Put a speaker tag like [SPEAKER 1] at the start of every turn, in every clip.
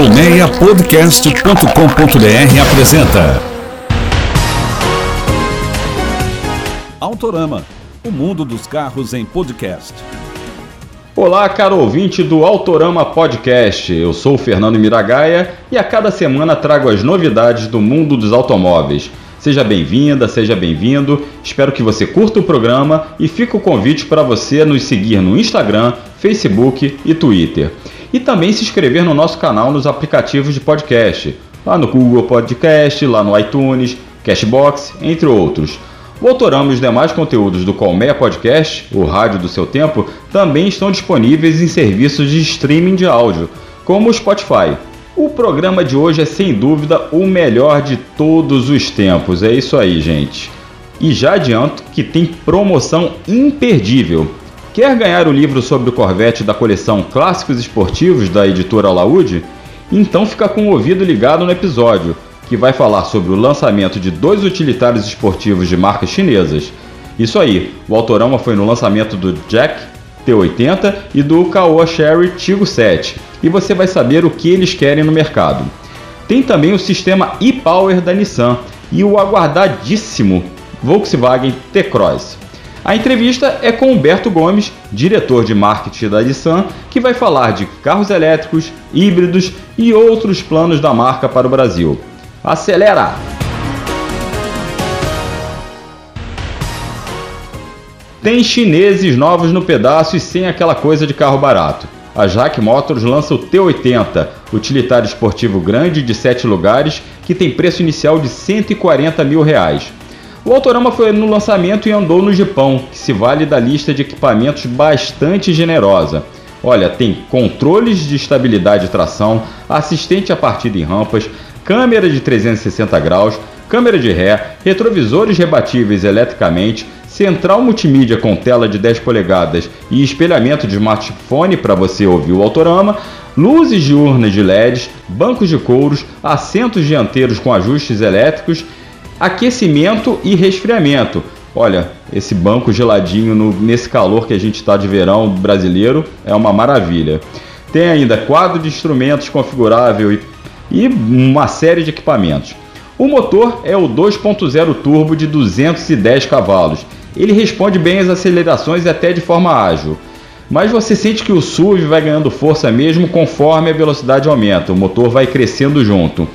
[SPEAKER 1] Colmeiapodcast.com.br apresenta Autorama, o mundo dos carros em podcast.
[SPEAKER 2] Olá, caro ouvinte do Autorama Podcast. Eu sou o Fernando Miragaia e a cada semana trago as novidades do mundo dos automóveis. Seja bem-vinda, seja bem-vindo. Espero que você curta o programa e fica o convite para você nos seguir no Instagram, Facebook e Twitter. E também se inscrever no nosso canal nos aplicativos de podcast, lá no Google Podcast, lá no iTunes, Cashbox, entre outros. O Autorama e os demais conteúdos do Colmeia Podcast, o rádio do seu tempo, também estão disponíveis em serviços de streaming de áudio, como o Spotify. O programa de hoje é sem dúvida o melhor de todos os tempos, é isso aí, gente. E já adianto que tem promoção imperdível. Quer ganhar o livro sobre o Corvette da coleção Clássicos Esportivos da editora Laude? Então fica com o ouvido ligado no episódio que vai falar sobre o lançamento de dois utilitários esportivos de marcas chinesas. Isso aí, o Autorama foi no lançamento do Jack T80 e do Caoa Sherry Tigo 7, e você vai saber o que eles querem no mercado. Tem também o sistema e-Power da Nissan e o aguardadíssimo Volkswagen T-Cross. A entrevista é com Humberto Gomes, diretor de marketing da Nissan, que vai falar de carros elétricos, híbridos e outros planos da marca para o Brasil. Acelera! Tem chineses novos no pedaço e sem aquela coisa de carro barato. A Jack Motors lança o T80, utilitário esportivo grande de 7 lugares que tem preço inicial de 140 mil reais. O Autorama foi no lançamento e andou no Japão, que se vale da lista de equipamentos bastante generosa. Olha, tem controles de estabilidade e tração, assistente a partida em rampas, câmera de 360 graus, câmera de ré, retrovisores rebatíveis eletricamente, central multimídia com tela de 10 polegadas e espelhamento de smartphone para você ouvir o autorama, luzes diurnas de LEDs, bancos de couros, assentos dianteiros com ajustes elétricos, aquecimento e resfriamento. Olha, esse banco geladinho no, nesse calor que a gente está de verão brasileiro é uma maravilha. Tem ainda quadro de instrumentos configurável e e uma série de equipamentos. O motor é o 2.0 turbo de 210 cavalos. Ele responde bem às acelerações e até de forma ágil. Mas você sente que o SUV vai ganhando força mesmo conforme a velocidade aumenta, o motor vai crescendo junto.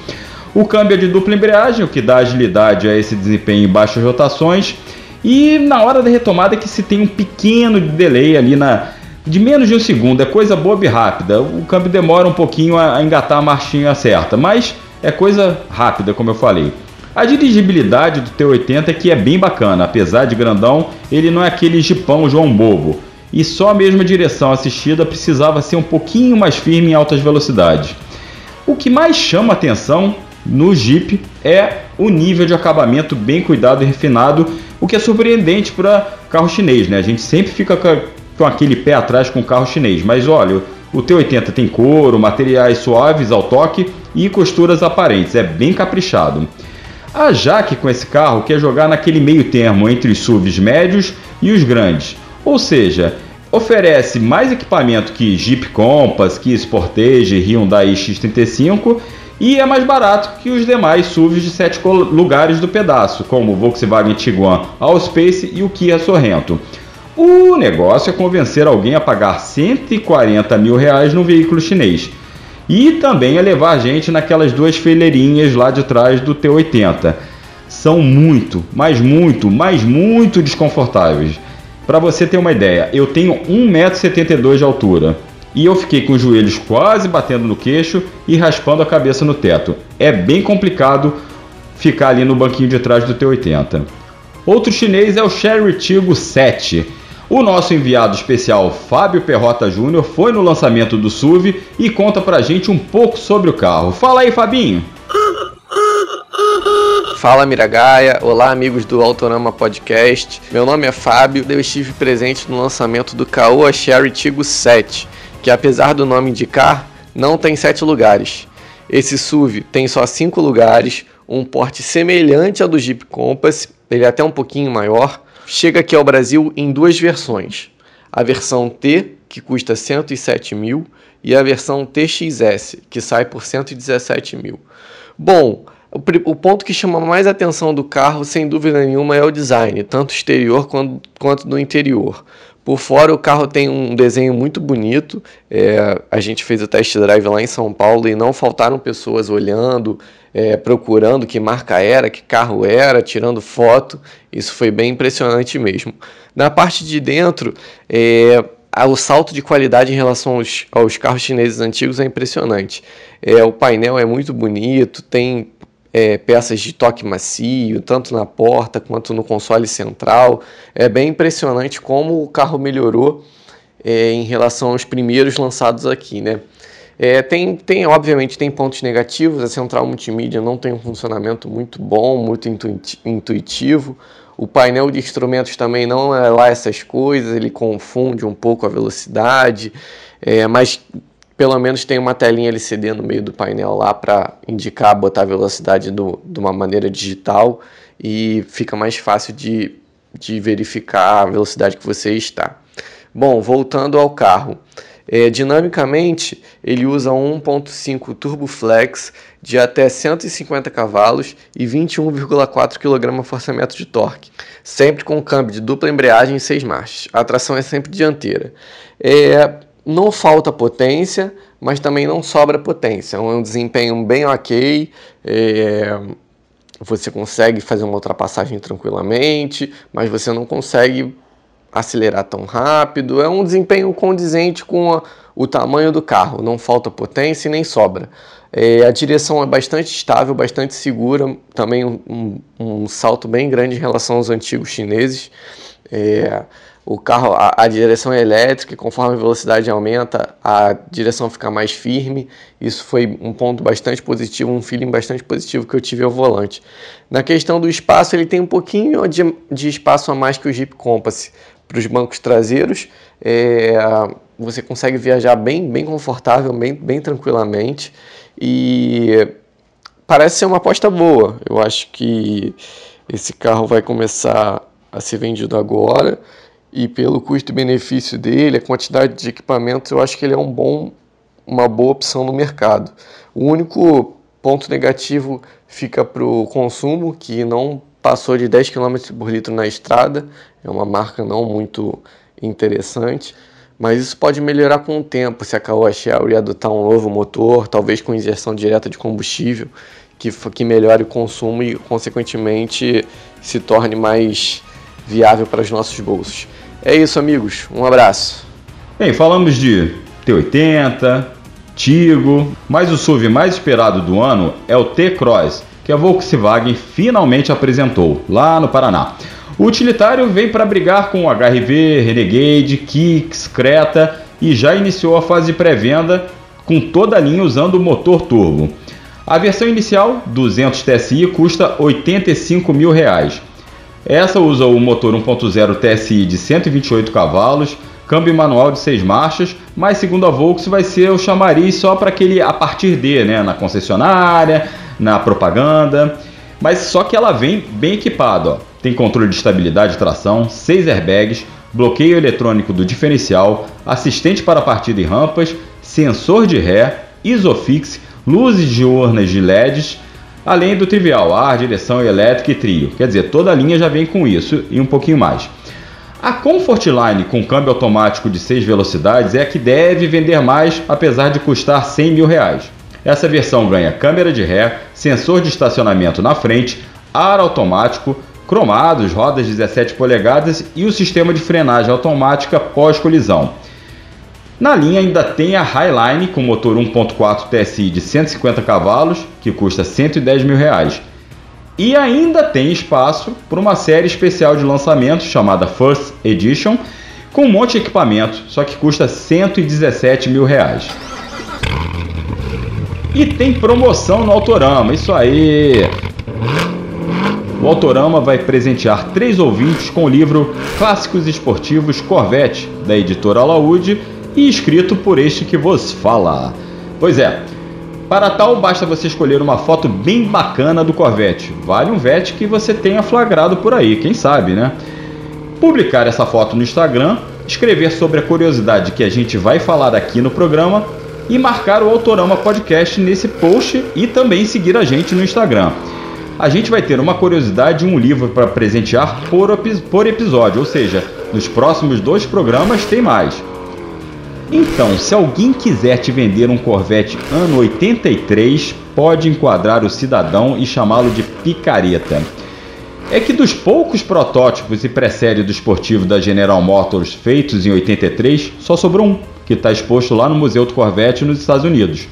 [SPEAKER 2] O câmbio é de dupla embreagem, o que dá agilidade a esse desempenho em baixas rotações. E na hora da retomada é que se tem um pequeno delay ali na, de menos de um segundo, é coisa boba e rápida. O câmbio demora um pouquinho a engatar a marchinha certa, mas é coisa rápida, como eu falei. A dirigibilidade do T80 aqui é bem bacana, apesar de grandão, ele não é aquele jipão João Bobo. E só a mesma direção assistida precisava ser um pouquinho mais firme em altas velocidades. O que mais chama atenção no Jeep é o nível de acabamento bem cuidado e refinado, o que é surpreendente para carro chinês, né? A gente sempre fica com aquele pé atrás com carro chinês. Mas olha, o T80 tem couro, materiais suaves ao toque e costuras aparentes, é bem caprichado. A Jaque com esse carro quer jogar naquele meio termo entre os SUVs médios e os grandes, ou seja, oferece mais equipamento que Jeep Compass, que Sportage, Hyundai X35 e é mais barato que os demais SUVs de sete lugares do pedaço, como o Volkswagen Tiguan Allspace e o Kia Sorrento. O negócio é convencer alguém a pagar 140 mil reais no veículo chinês. E também é levar a gente naquelas duas fileirinhas lá de trás do T80. São muito, mas muito, mas muito desconfortáveis. Para você ter uma ideia, eu tenho 1,72m de altura e eu fiquei com os joelhos quase batendo no queixo e raspando a cabeça no teto. É bem complicado ficar ali no banquinho de trás do T80. Outro chinês é o Sherry Tigo 7 o nosso enviado especial Fábio Perrota Júnior foi no lançamento do SUV e conta pra gente um pouco sobre o carro. Fala aí, Fabinho!
[SPEAKER 3] Fala Miragaia, olá amigos do Autorama Podcast. Meu nome é Fábio, eu estive presente no lançamento do Caoa Sherry Tigo 7, que apesar do nome indicar, não tem 7 lugares. Esse SUV tem só 5 lugares, um porte semelhante ao do Jeep Compass, ele é até um pouquinho maior, chega aqui ao Brasil em duas versões. A versão T, que custa 107 mil, e a versão TXS, que sai por 117 mil. Bom, o, o ponto que chama mais atenção do carro, sem dúvida nenhuma, é o design, tanto exterior quanto, quanto do interior. Por fora, o carro tem um desenho muito bonito. É, a gente fez o test drive lá em São Paulo e não faltaram pessoas olhando, é, procurando que marca era, que carro era, tirando foto. Isso foi bem impressionante mesmo. Na parte de dentro, é, o salto de qualidade em relação aos, aos carros chineses antigos é impressionante. É, o painel é muito bonito, tem é, peças de toque macio, tanto na porta quanto no console central. É bem impressionante como o carro melhorou é, em relação aos primeiros lançados aqui, né? É, tem, tem, obviamente, tem pontos negativos. A central multimídia não tem um funcionamento muito bom, muito intuitivo. O painel de instrumentos também não é lá essas coisas, ele confunde um pouco a velocidade, é, mas pelo menos tem uma telinha LCD no meio do painel lá para indicar, botar a velocidade do, de uma maneira digital e fica mais fácil de, de verificar a velocidade que você está. Bom, voltando ao carro. É, dinamicamente, ele usa 1.5 Turbo Flex de até 150 cavalos e 21,4 kgfm de torque, sempre com câmbio de dupla embreagem e 6 marchas. A tração é sempre dianteira. É, não falta potência, mas também não sobra potência. É um desempenho bem ok. É, você consegue fazer uma ultrapassagem tranquilamente, mas você não consegue acelerar tão rápido. É um desempenho condizente com a, o tamanho do carro. Não falta potência e nem sobra. É, a direção é bastante estável, bastante segura. Também um, um, salto bem grande em relação aos antigos chineses. É, o carro, a, a, direção é elétrica, conforme a velocidade aumenta, a direção fica mais firme. Isso foi um ponto bastante positivo, um feeling bastante positivo que eu tive ao volante. Na questão do espaço, ele tem um pouquinho de, de espaço a mais que o Jeep Compass para os bancos traseiros. É, você consegue viajar bem, bem confortável, bem, bem tranquilamente e parece ser uma aposta boa. Eu acho que esse carro vai começar a ser vendido agora e pelo custo-benefício dele, a quantidade de equipamentos, eu acho que ele é um bom, uma boa opção no mercado. O único ponto negativo fica para o consumo, que não passou de 10 km por litro na estrada, é uma marca não muito interessante, mas isso pode melhorar com o tempo se a Caoa adotar um novo motor, talvez com injeção direta de combustível, que, que melhore o consumo e, consequentemente, se torne mais viável para os nossos bolsos. É isso, amigos. Um abraço.
[SPEAKER 2] Bem, falamos de T80, Tigo, mas o SUV mais esperado do ano é o T-Cross, que a Volkswagen finalmente apresentou lá no Paraná. O utilitário vem para brigar com o HRV, Renegade, Kicks, Creta e já iniciou a fase de pré-venda com toda a linha usando o motor turbo. A versão inicial, 200 TSI, custa 85 mil reais. Essa usa o motor 1.0 TSI de 128 cavalos, câmbio manual de 6 marchas, mas segundo a Volkswagen vai ser o chamariz só para aquele a partir de, né, na concessionária, na propaganda. Mas só que ela vem bem equipada. Tem controle de estabilidade e tração, 6 airbags, bloqueio eletrônico do diferencial, assistente para partida e rampas, sensor de ré, Isofix, luzes de urnas de LEDs, além do trivial, ar, direção elétrica e trio. Quer dizer, toda a linha já vem com isso e um pouquinho mais. A Comfortline com câmbio automático de 6 velocidades é a que deve vender mais, apesar de custar 100 mil reais. Essa versão ganha câmera de ré, sensor de estacionamento na frente, ar automático, cromados, rodas 17 polegadas e o sistema de frenagem automática pós-colisão. Na linha ainda tem a Highline com motor 1.4 TSI de 150 cavalos, que custa 110 mil reais. E ainda tem espaço para uma série especial de lançamento chamada First Edition, com um monte de equipamento, só que custa 117 mil reais. E tem promoção no Autorama, isso aí! O Autorama vai presentear três ouvintes com o livro Clássicos Esportivos Corvette, da editora Alaúde, e escrito por este que vos fala. Pois é, para tal basta você escolher uma foto bem bacana do Corvette. Vale um VET que você tenha flagrado por aí, quem sabe, né? Publicar essa foto no Instagram escrever sobre a curiosidade que a gente vai falar aqui no programa e marcar o Autorama Podcast nesse post e também seguir a gente no Instagram. A gente vai ter uma curiosidade e um livro para presentear por, por episódio, ou seja, nos próximos dois programas tem mais. Então, se alguém quiser te vender um Corvette ano 83, pode enquadrar o cidadão e chamá-lo de picareta. É que dos poucos protótipos e pré-série do esportivo da General Motors feitos em 83, só sobrou um, que está exposto lá no Museu do Corvette nos Estados Unidos.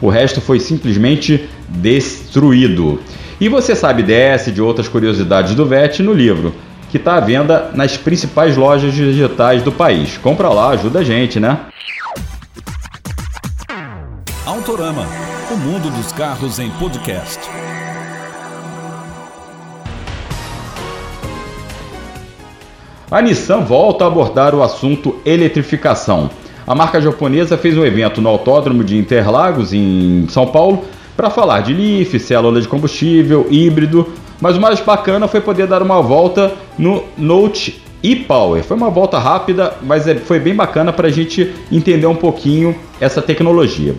[SPEAKER 2] O resto foi simplesmente destruído. E você sabe dessa e de outras curiosidades do VET no livro que está à venda nas principais lojas digitais do país. Compra lá, ajuda a gente, né?
[SPEAKER 1] Autorama, o mundo dos carros em podcast.
[SPEAKER 2] A Nissan volta a abordar o assunto eletrificação. A marca japonesa fez um evento no Autódromo de Interlagos, em São Paulo, para falar de LIF, célula de combustível, híbrido, mas o mais bacana foi poder dar uma volta no Note e-Power. Foi uma volta rápida, mas é, foi bem bacana para a gente entender um pouquinho essa tecnologia.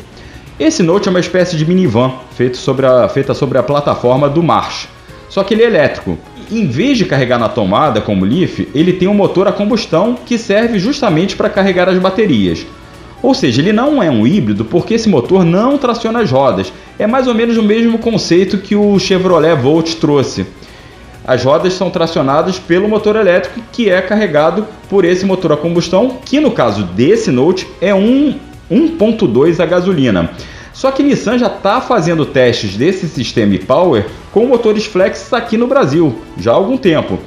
[SPEAKER 2] Esse Note é uma espécie de minivan feito sobre a, feita sobre a plataforma do March, só que ele é elétrico. Em vez de carregar na tomada como o Leaf, ele tem um motor a combustão que serve justamente para carregar as baterias. Ou seja, ele não é um híbrido porque esse motor não traciona as rodas. É mais ou menos o mesmo conceito que o Chevrolet Volt trouxe. As rodas são tracionadas pelo motor elétrico que é carregado por esse motor a combustão, que no caso desse Note é um 1.2 a gasolina. Só que Nissan já está fazendo testes desse sistema e-Power com motores flex aqui no Brasil já há algum tempo.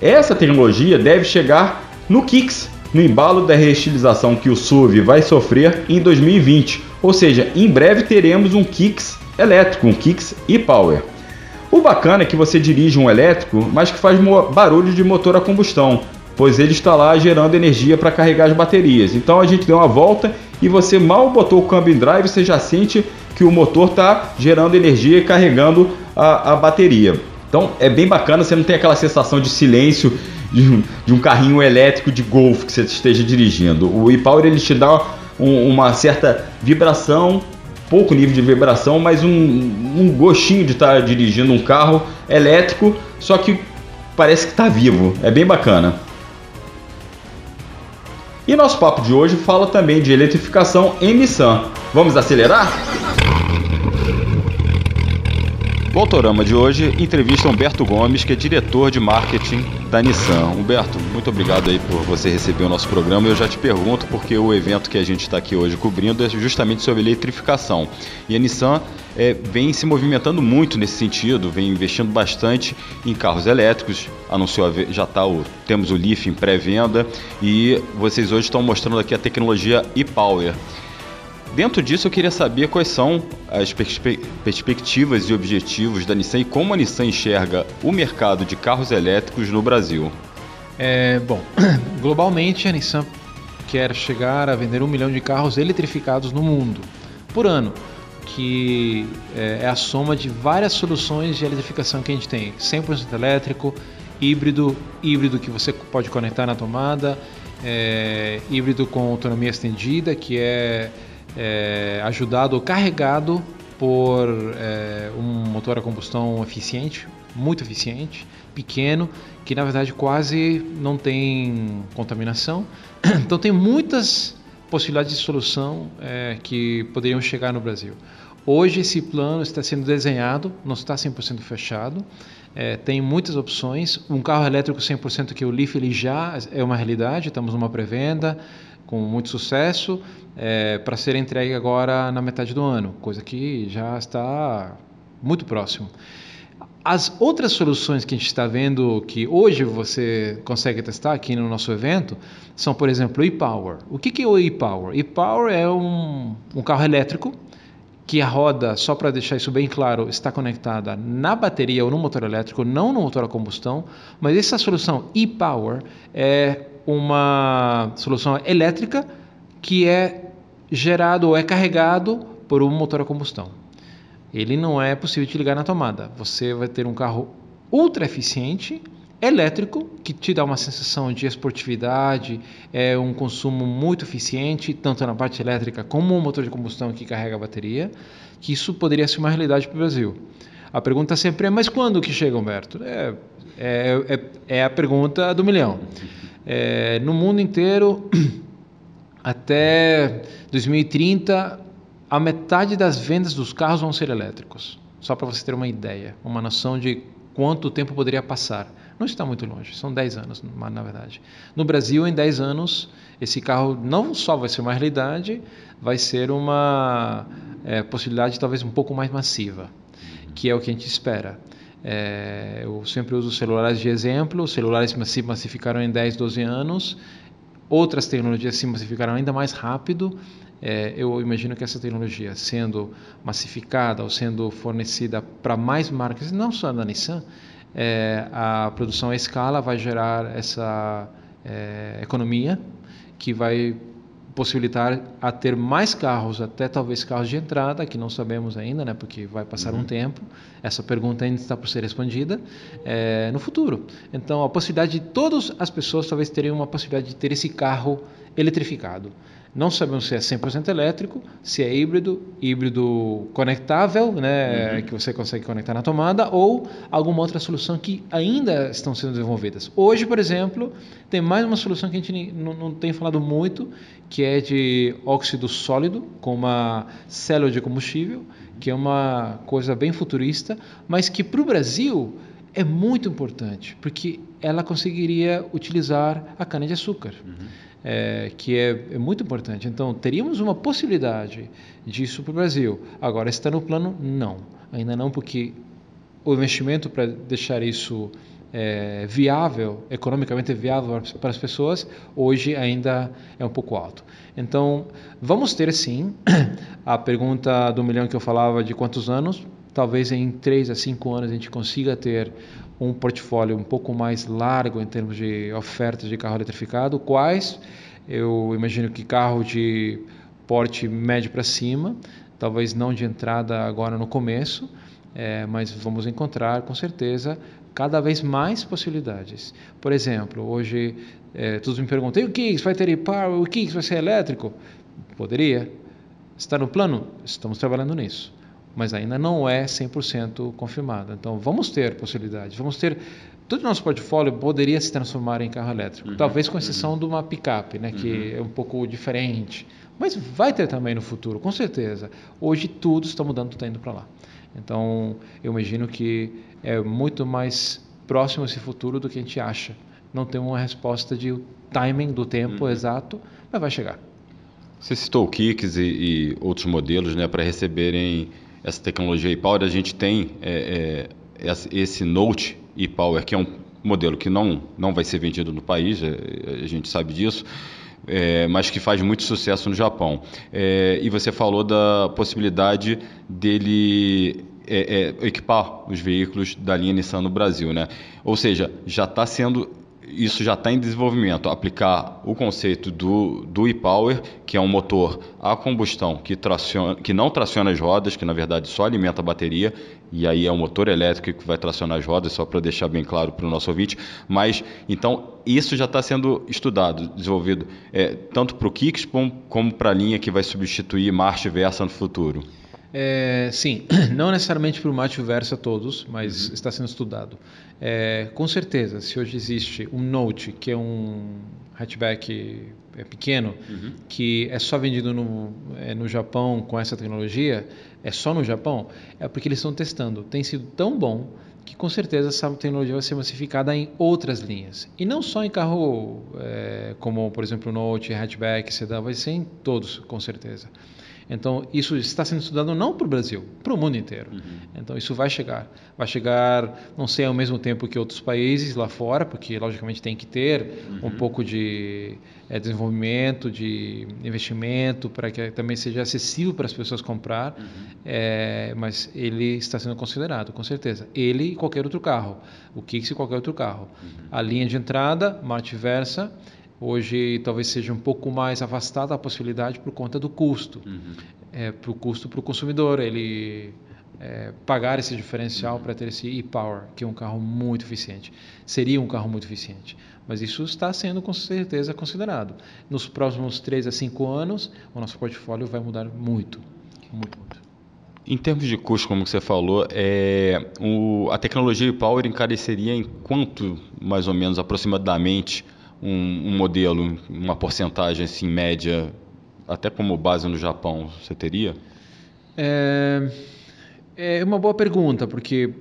[SPEAKER 2] Essa tecnologia deve chegar no Kicks, no embalo da reestilização que o SUV vai sofrer em 2020. Ou seja, em breve teremos um Kicks elétrico, um Kicks e-Power. O bacana é que você dirige um elétrico, mas que faz barulho de motor a combustão, pois ele está lá gerando energia para carregar as baterias. Então a gente deu uma volta e você mal botou o câmbio em drive, você já sente que o motor está gerando energia e carregando a, a bateria. Então é bem bacana, você não tem aquela sensação de silêncio de um, de um carrinho elétrico de Golf que você esteja dirigindo. O e-Power ele te dá um, uma certa vibração, pouco nível de vibração, mas um, um gostinho de estar tá dirigindo um carro elétrico, só que parece que está vivo. É bem bacana. E nosso papo de hoje fala também de eletrificação em Nissan. Vamos acelerar? O Autorama de hoje entrevista Humberto Gomes, que é diretor de marketing da Nissan. Humberto, muito obrigado aí por você receber o nosso programa. Eu já te pergunto porque o evento que a gente está aqui hoje cobrindo é justamente sobre eletrificação. E a Nissan é, vem se movimentando muito nesse sentido, vem investindo bastante em carros elétricos. Anunciou, já tá o, temos o Leaf em pré-venda e vocês hoje estão mostrando aqui a tecnologia e-Power. Dentro disso, eu queria saber quais são as perspe perspectivas e objetivos da Nissan e como a Nissan enxerga o mercado de carros elétricos no Brasil.
[SPEAKER 4] É, bom, globalmente a Nissan quer chegar a vender um milhão de carros eletrificados no mundo por ano, que é, é a soma de várias soluções de eletrificação que a gente tem: 100% elétrico, híbrido, híbrido que você pode conectar na tomada, é, híbrido com autonomia estendida, que é é, ajudado ou carregado por é, um motor a combustão eficiente, muito eficiente, pequeno, que na verdade quase não tem contaminação. Então tem muitas possibilidades de solução é, que poderiam chegar no Brasil. Hoje esse plano está sendo desenhado, não está 100% fechado, é, tem muitas opções. Um carro elétrico 100% que o Leaf ele já é uma realidade, estamos numa pré-venda com muito sucesso é, para ser entregue agora na metade do ano, coisa que já está muito próximo. As outras soluções que a gente está vendo que hoje você consegue testar aqui no nosso evento são, por exemplo, o e-Power. O que, que é o e-Power? E-Power é um, um carro elétrico que a roda, só para deixar isso bem claro, está conectada na bateria ou no motor elétrico, não no motor a combustão, mas essa solução e-Power é uma solução elétrica que é gerado ou é carregado por um motor a combustão. Ele não é possível de ligar na tomada. Você vai ter um carro ultra eficiente elétrico, que te dá uma sensação de esportividade, é um consumo muito eficiente, tanto na parte elétrica como o motor de combustão que carrega a bateria, que isso poderia ser uma realidade para o Brasil. A pergunta sempre é, mas quando que chega, Humberto? É, é, é, é a pergunta do milhão. É, no mundo inteiro, até 2030, a metade das vendas dos carros vão ser elétricos. Só para você ter uma ideia, uma noção de quanto tempo poderia passar. Não está muito longe, são 10 anos, na verdade. No Brasil, em 10 anos, esse carro não só vai ser uma realidade, vai ser uma é, possibilidade talvez um pouco mais massiva, que é o que a gente espera. É, eu sempre uso celulares de exemplo, os celulares se massificaram em 10, 12 anos, outras tecnologias se massificaram ainda mais rápido. É, eu imagino que essa tecnologia, sendo massificada ou sendo fornecida para mais marcas, não só da Nissan, é, a produção à escala vai gerar essa é, economia que vai possibilitar a ter mais carros, até talvez carros de entrada, que não sabemos ainda, né, porque vai passar uhum. um tempo. Essa pergunta ainda está por ser respondida é, no futuro. Então, a possibilidade de todas as pessoas talvez terem uma possibilidade de ter esse carro eletrificado. Não sabemos se é 100% elétrico, se é híbrido, híbrido conectável, né, uhum. que você consegue conectar na tomada, ou alguma outra solução que ainda estão sendo desenvolvidas. Hoje, por exemplo, tem mais uma solução que a gente não, não tem falado muito, que é de óxido sólido, com uma célula de combustível, que é uma coisa bem futurista, mas que para o Brasil é muito importante, porque ela conseguiria utilizar a cana-de-açúcar. Uhum é, que é, é, muito importante. Então, teríamos uma possibilidade disso para o Brasil. Agora, está no plano? Não. Ainda não, porque o investimento para deixar isso é, viável, economicamente viável para as pessoas, hoje ainda é um pouco alto. Então, vamos ter sim a pergunta do milhão que eu falava de quantos anos. Talvez em 3 a 5 anos a gente consiga ter um portfólio um pouco mais largo em termos de ofertas de carro eletrificado. Quais? Eu imagino que carro de porte médio para cima, talvez não de entrada agora no começo, é, mas vamos encontrar com certeza cada vez mais possibilidades. Por exemplo, hoje é, todos me perguntam: o Kicks vai ter e-power? O Kicks vai ser elétrico? Poderia. Está no plano? Estamos trabalhando nisso mas ainda não é 100% confirmado. Então, vamos ter possibilidade, vamos ter todo o nosso portfólio poderia se transformar em carro elétrico, uhum, talvez com exceção uhum. de uma picape, né, que uhum. é um pouco diferente, mas vai ter também no futuro, com certeza. Hoje tudo está mudando, está indo para lá. Então, eu imagino que é muito mais próximo esse futuro do que a gente acha. Não tem uma resposta de timing do tempo uhum. exato, mas vai chegar.
[SPEAKER 2] Você citou o Kicks e, e outros modelos né, para receberem essa tecnologia e-Power, a gente tem é, é, esse Note e-Power, que é um modelo que não, não vai ser vendido no país, é, a gente sabe disso, é, mas que faz muito sucesso no Japão. É, e você falou da possibilidade dele é, é, equipar os veículos da linha Nissan no Brasil, né? Ou seja, já está sendo isso já está em desenvolvimento, aplicar o conceito do, do e-power, que é um motor a combustão que, traciona, que não traciona as rodas, que na verdade só alimenta a bateria, e aí é um motor elétrico que vai tracionar as rodas, só para deixar bem claro para o nosso ouvinte. Mas, então, isso já está sendo estudado, desenvolvido, é, tanto para o Kicks como, como para a linha que vai substituir marcha e versa no futuro.
[SPEAKER 4] É, sim, não necessariamente para o Macho Versa todos, mas uhum. está sendo estudado. É, com certeza, se hoje existe um Note, que é um hatchback é, pequeno, uhum. que é só vendido no, é, no Japão com essa tecnologia, é só no Japão, é porque eles estão testando. Tem sido tão bom que com certeza essa tecnologia vai ser massificada em outras linhas. E não só em carro é, como, por exemplo, o Note, hatchback, sedã, vai ser em todos, com certeza. Então, isso está sendo estudado não para o Brasil, para o mundo inteiro. Uhum. Então, isso vai chegar. Vai chegar, não sei ao mesmo tempo que outros países lá fora, porque, logicamente, tem que ter uhum. um pouco de é, desenvolvimento, de investimento, para que também seja acessível para as pessoas comprar. Uhum. É, mas ele está sendo considerado, com certeza. Ele e qualquer outro carro. O Kicks e qualquer outro carro. Uhum. A linha de entrada, Marte Versa Hoje talvez seja um pouco mais afastada a possibilidade por conta do custo. Uhum. É, para o custo para o consumidor. Ele é, pagar esse diferencial para ter esse e-Power, que é um carro muito eficiente. Seria um carro muito eficiente. Mas isso está sendo com certeza considerado. Nos próximos 3 a 5 anos, o nosso portfólio vai mudar muito. Muito, muito.
[SPEAKER 2] Em termos de custo, como você falou, é, o, a tecnologia e-Power encareceria em quanto, mais ou menos, aproximadamente, um, um modelo, uma porcentagem assim, média, até como base no Japão, você teria?
[SPEAKER 4] É, é uma boa pergunta, porque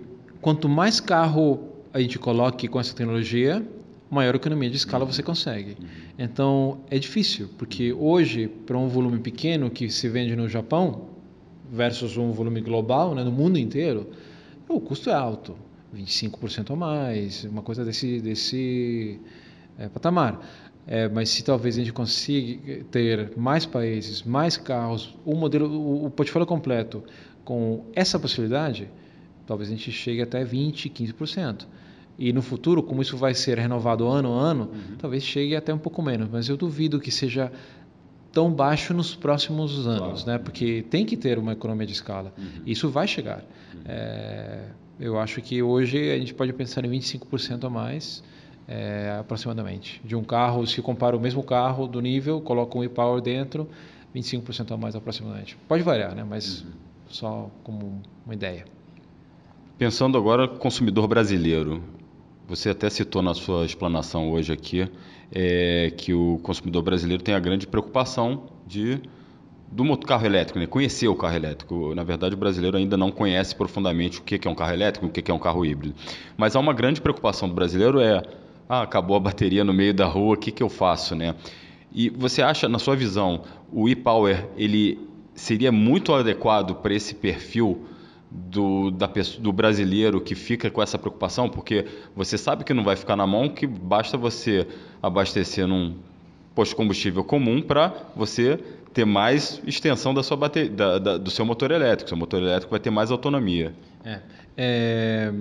[SPEAKER 4] quanto mais carro a gente coloque com essa tecnologia, maior economia de escala você consegue. Então é difícil, porque hoje, para um volume pequeno que se vende no Japão versus um volume global, né, no mundo inteiro, o custo é alto 25% a mais, uma coisa desse, desse é, patamar. É, mas se talvez a gente consiga ter mais países, mais carros, o modelo, o, o portfólio completo com essa possibilidade, talvez a gente chegue até 20, 15%. E no futuro, como isso vai ser renovado ano a ano, uhum. talvez chegue até um pouco menos. Mas eu duvido que seja tão baixo nos próximos anos, claro. né? Porque tem que ter uma economia de escala. Uhum. Isso vai chegar. Uhum. É, eu acho que hoje a gente pode pensar em 25% a mais é, aproximadamente. De um carro, se compara o mesmo carro do nível, coloca um e-Power dentro, 25% a mais aproximadamente. Pode variar, né? mas uhum. só como uma ideia.
[SPEAKER 2] Pensando agora consumidor brasileiro, você até citou na sua explanação hoje aqui é, que o consumidor brasileiro tem a grande preocupação de do carro elétrico, né? conhecer o carro elétrico. Na verdade, o brasileiro ainda não conhece profundamente o que é um carro elétrico, o que é um carro híbrido. Mas há uma grande preocupação do brasileiro é ah, acabou a bateria no meio da rua, o que, que eu faço, né? E você acha, na sua visão, o e-Power ele seria muito adequado para esse perfil do, da, do brasileiro que fica com essa preocupação? Porque você sabe que não vai ficar na mão, que basta você abastecer num posto de combustível comum para você ter mais extensão da sua bateria, da, da, do seu motor elétrico. Seu motor elétrico vai ter mais autonomia.
[SPEAKER 4] É, é,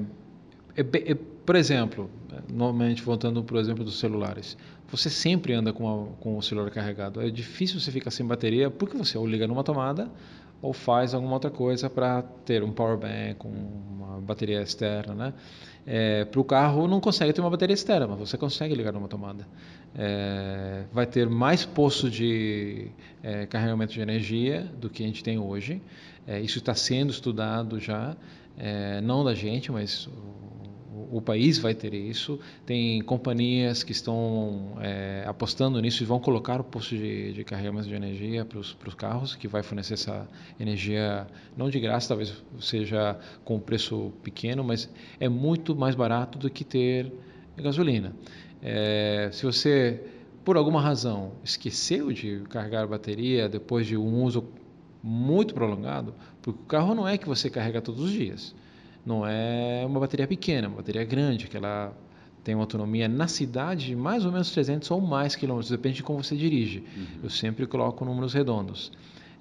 [SPEAKER 4] é, é por exemplo, normalmente voltando para o exemplo dos celulares, você sempre anda com, a, com o celular carregado. É difícil você ficar sem bateria porque você ou liga numa tomada ou faz alguma outra coisa para ter um power bank, uma bateria externa, né? É, para o carro não consegue ter uma bateria externa, mas você consegue ligar numa tomada. É, vai ter mais posto de é, carregamento de energia do que a gente tem hoje. É, isso está sendo estudado já, é, não da gente, mas o país vai ter isso. Tem companhias que estão é, apostando nisso e vão colocar o posto de, de carregamento de energia para os carros, que vai fornecer essa energia, não de graça, talvez seja com preço pequeno, mas é muito mais barato do que ter gasolina. É, se você, por alguma razão, esqueceu de carregar a bateria depois de um uso muito prolongado, porque o carro não é que você carrega todos os dias. Não é uma bateria pequena, é uma bateria grande, que ela tem uma autonomia na cidade de mais ou menos 300 ou mais quilômetros, depende de como você dirige. Uhum. Eu sempre coloco números redondos.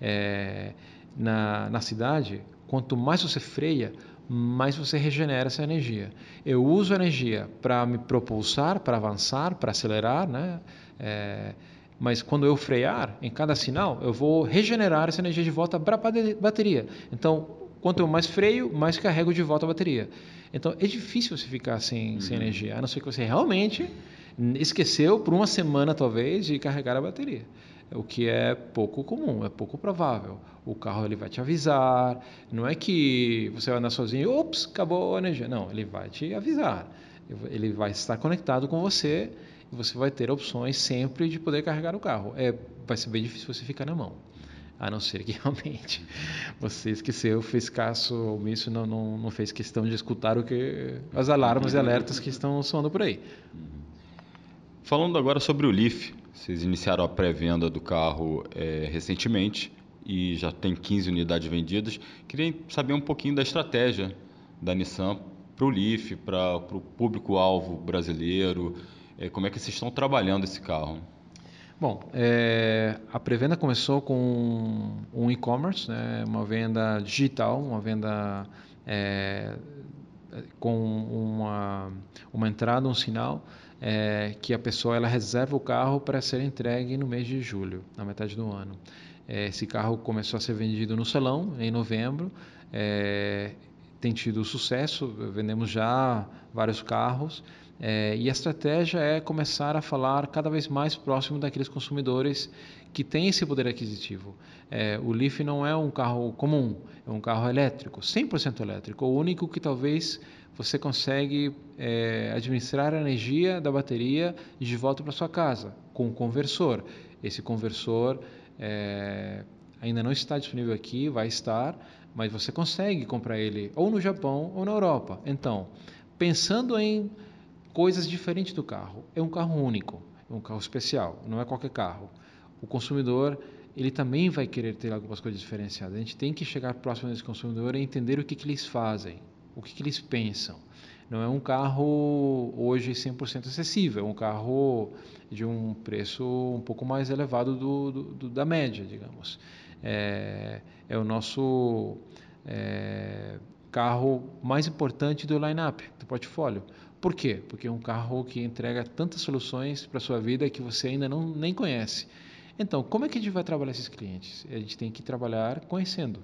[SPEAKER 4] É, na, na cidade, quanto mais você freia, mais você regenera essa energia. Eu uso a energia para me propulsar, para avançar, para acelerar, né? É, mas quando eu frear, em cada sinal, eu vou regenerar essa energia de volta para a bateria. Então, Quanto eu mais freio, mais carrego de volta a bateria. Então é difícil você ficar sem, uhum. sem energia, a não ser que você realmente esqueceu por uma semana talvez de carregar a bateria. O que é pouco comum, é pouco provável. O carro ele vai te avisar, não é que você vai andar sozinho, ops, acabou a energia. Não, ele vai te avisar. Ele vai estar conectado com você e você vai ter opções sempre de poder carregar o carro. É, vai ser bem difícil você ficar na mão a não ser que realmente você esqueceu, fez caso omisso, não, não, não fez questão de escutar o que as alarmas e alertas que estão soando por aí.
[SPEAKER 2] Falando agora sobre o Leaf, vocês iniciaram a pré-venda do carro é, recentemente e já tem 15 unidades vendidas. Queria saber um pouquinho da estratégia da Nissan para o Leaf, para o público-alvo brasileiro, é, como é que vocês estão trabalhando esse carro?
[SPEAKER 4] Bom, é, a pré-venda começou com um e-commerce, né, uma venda digital, uma venda é, com uma, uma entrada, um sinal, é, que a pessoa ela reserva o carro para ser entregue no mês de julho, na metade do ano. Esse carro começou a ser vendido no salão em novembro. Tem tido sucesso, vendemos já vários carros. É, e a estratégia é começar a falar cada vez mais próximo daqueles consumidores que têm esse poder aquisitivo. É, o Leaf não é um carro comum, é um carro elétrico, 100% elétrico, o único que talvez você consegue é, administrar a energia da bateria de volta para sua casa com um conversor. Esse conversor é, ainda não está disponível aqui, vai estar, mas você consegue comprar ele ou no Japão ou na Europa. Então, pensando em coisas diferentes do carro. É um carro único, é um carro especial, não é qualquer carro. O consumidor ele também vai querer ter algumas coisas diferenciadas. A gente tem que chegar próximo desse consumidor e entender o que, que eles fazem, o que, que eles pensam. Não é um carro hoje 100% acessível, é um carro de um preço um pouco mais elevado do, do, do da média, digamos. É, é o nosso é, carro mais importante do line-up, do portfólio. Por quê? Porque é um carro que entrega tantas soluções para a sua vida que você ainda não nem conhece. Então, como é que a gente vai trabalhar esses clientes? A gente tem que trabalhar conhecendo,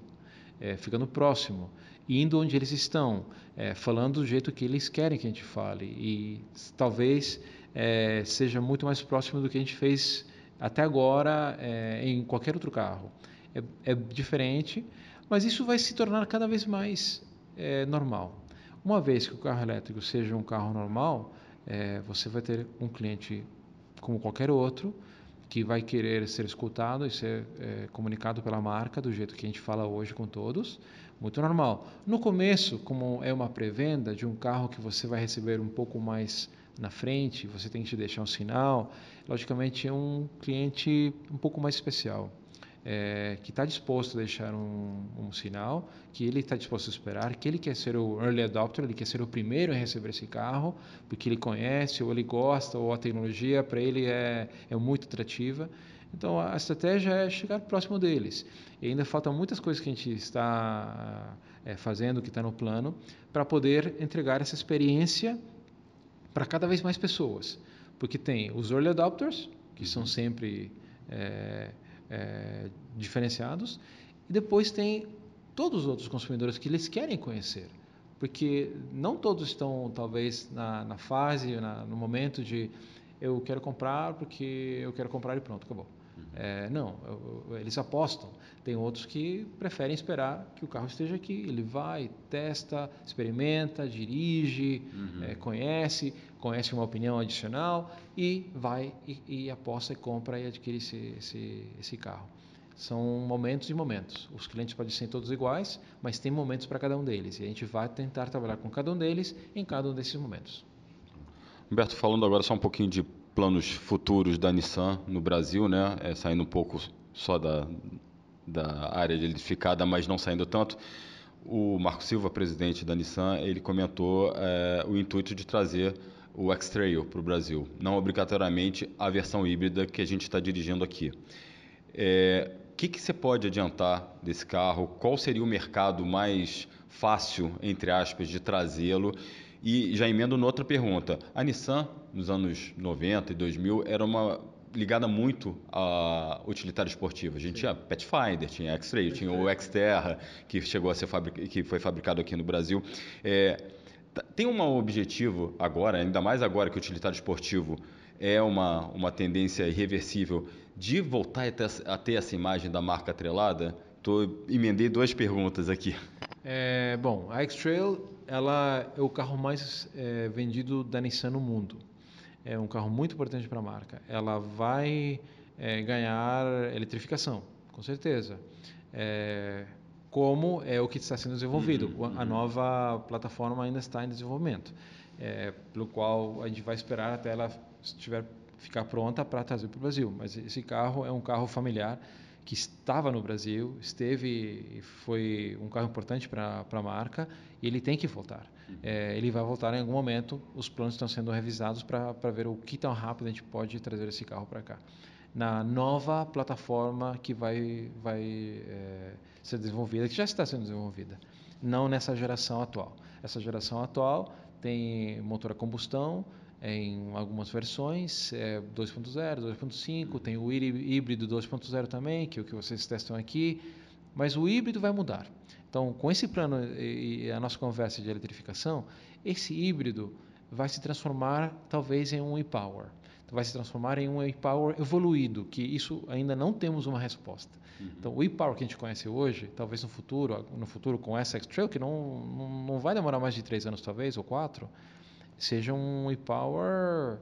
[SPEAKER 4] é, ficando próximo, indo onde eles estão, é, falando do jeito que eles querem que a gente fale. E talvez é, seja muito mais próximo do que a gente fez até agora é, em qualquer outro carro. É, é, diferente, mas isso vai se tornar cada vez mais é, normal. Uma vez que o carro elétrico seja um carro normal, é, você vai ter um cliente como qualquer outro que vai querer ser escutado e ser é, comunicado pela marca do jeito que a gente fala hoje com todos, muito normal. No começo, como é uma pré-venda de um carro que você vai receber um pouco mais na frente, você tem que te deixar um sinal, logicamente é um cliente um pouco mais especial é, que está disposto a deixar um, um sinal, que ele está disposto a esperar, que ele quer ser o early adopter, ele quer ser o primeiro a receber esse carro, porque ele conhece, ou ele gosta, ou a tecnologia para ele é, é muito atrativa. Então a estratégia é chegar próximo deles. E ainda faltam muitas coisas que a gente está é, fazendo, que está no plano, para poder entregar essa experiência para cada vez mais pessoas. Porque tem os early adopters, que são sempre é, é, diferenciados, e depois tem todos os outros consumidores que eles querem conhecer, porque não todos estão talvez na, na fase, na, no momento de eu quero comprar porque eu quero comprar e pronto, acabou. Uhum. É, não, eles apostam. Tem outros que preferem esperar que o carro esteja aqui. Ele vai, testa, experimenta, dirige, uhum. é, conhece, conhece uma opinião adicional e vai e, e aposta e compra e adquire esse, esse, esse carro. São momentos e momentos. Os clientes podem ser todos iguais, mas tem momentos para cada um deles. E a gente vai tentar trabalhar com cada um deles em cada um desses momentos.
[SPEAKER 2] Humberto, falando agora só um pouquinho de planos futuros da Nissan no Brasil, né? É, saindo um pouco só da, da área de eletrificada, mas não saindo tanto. O Marco Silva, presidente da Nissan, ele comentou é, o intuito de trazer o X-Trail para o Brasil, não obrigatoriamente a versão híbrida que a gente está dirigindo aqui. É, o que, que você pode adiantar desse carro? Qual seria o mercado mais fácil, entre aspas, de trazê-lo? E já emendo noutra pergunta. A Nissan, nos anos 90 e 2000, era uma ligada muito a utilitário esportivo. A gente Sim. tinha Pathfinder, tinha X-Ray, tinha o Xterra, que chegou a ser fabric... que foi fabricado aqui no Brasil. É, tem um objetivo agora, ainda mais agora que o utilitário esportivo é uma, uma tendência irreversível, de voltar a ter, a ter essa imagem da marca atrelada? Tô, emendei duas perguntas aqui.
[SPEAKER 4] É, bom, a X-Trail ela é o carro mais é, vendido da Nissan no mundo. É um carro muito importante para a marca. Ela vai é, ganhar eletrificação, com certeza. É, como é o que está sendo desenvolvido. Uhum, uhum. A nova plataforma ainda está em desenvolvimento, é, pelo qual a gente vai esperar até ela estiver ficar pronta para trazer para o Brasil. Mas esse carro é um carro familiar que estava no Brasil, esteve, foi um carro importante para a marca e ele tem que voltar. É, ele vai voltar em algum momento. Os planos estão sendo revisados para ver o que tão rápido a gente pode trazer esse carro para cá na nova plataforma que vai, vai é, ser desenvolvida, que já está sendo desenvolvida, não nessa geração atual. Essa geração atual tem motor a combustão, em algumas versões, é 2.0, 2.5, tem o híbrido 2.0 também, que é o que vocês testam aqui, mas o híbrido vai mudar. Então, com esse plano e a nossa conversa de eletrificação, esse híbrido vai se transformar talvez em um e-power. Então, vai se transformar em um e-power evoluído, que isso ainda não temos uma resposta. Uhum. Então, o e-power que a gente conhece hoje, talvez no futuro, no futuro com essa X-Trail, que não, não, vai demorar mais de três anos talvez, ou quatro, seja um e-power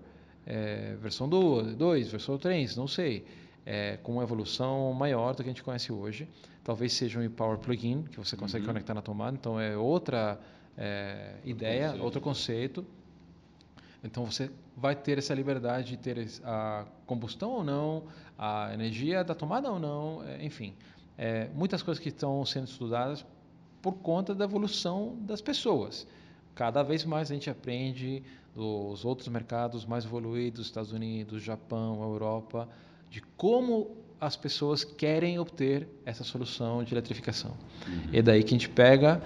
[SPEAKER 4] é, versão 2, versão 3, não sei, é, com uma evolução maior do que a gente conhece hoje. Talvez seja um e-power plugin, que você consegue uhum. conectar na tomada, então é outra é, ideia, conceito. outro conceito. Então você vai ter essa liberdade de ter a combustão ou não, a energia da tomada ou não, é, enfim. É, muitas coisas que estão sendo estudadas por conta da evolução das pessoas. Cada vez mais a gente aprende dos outros mercados mais evoluídos, Estados Unidos, Japão, Europa, de como as pessoas querem obter essa solução de eletrificação. Uhum. É daí que a gente pega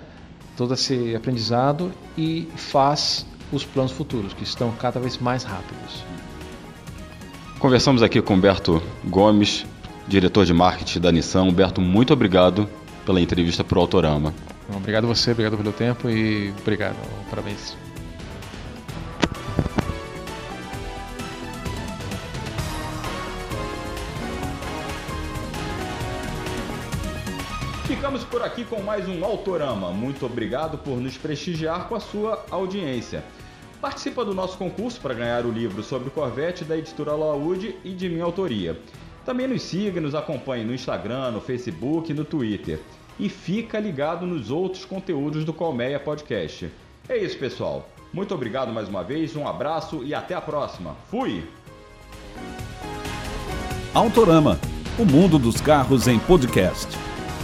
[SPEAKER 4] todo esse aprendizado e faz os planos futuros, que estão cada vez mais rápidos.
[SPEAKER 2] Conversamos aqui com Humberto Gomes, diretor de marketing da Nissan. Humberto, muito obrigado pela entrevista para o Autorama.
[SPEAKER 4] Obrigado a você, obrigado pelo tempo e obrigado. Parabéns.
[SPEAKER 2] Ficamos por aqui com mais um Autorama. Muito obrigado por nos prestigiar com a sua audiência. Participa do nosso concurso para ganhar o livro sobre Corvette da editora Laúde e de minha autoria. Também nos siga e nos acompanhe no Instagram, no Facebook e no Twitter e fica ligado nos outros conteúdos do Colmeia Podcast. É isso, pessoal. Muito obrigado mais uma vez, um abraço e até a próxima. Fui!
[SPEAKER 1] Autorama, o mundo dos carros em podcast.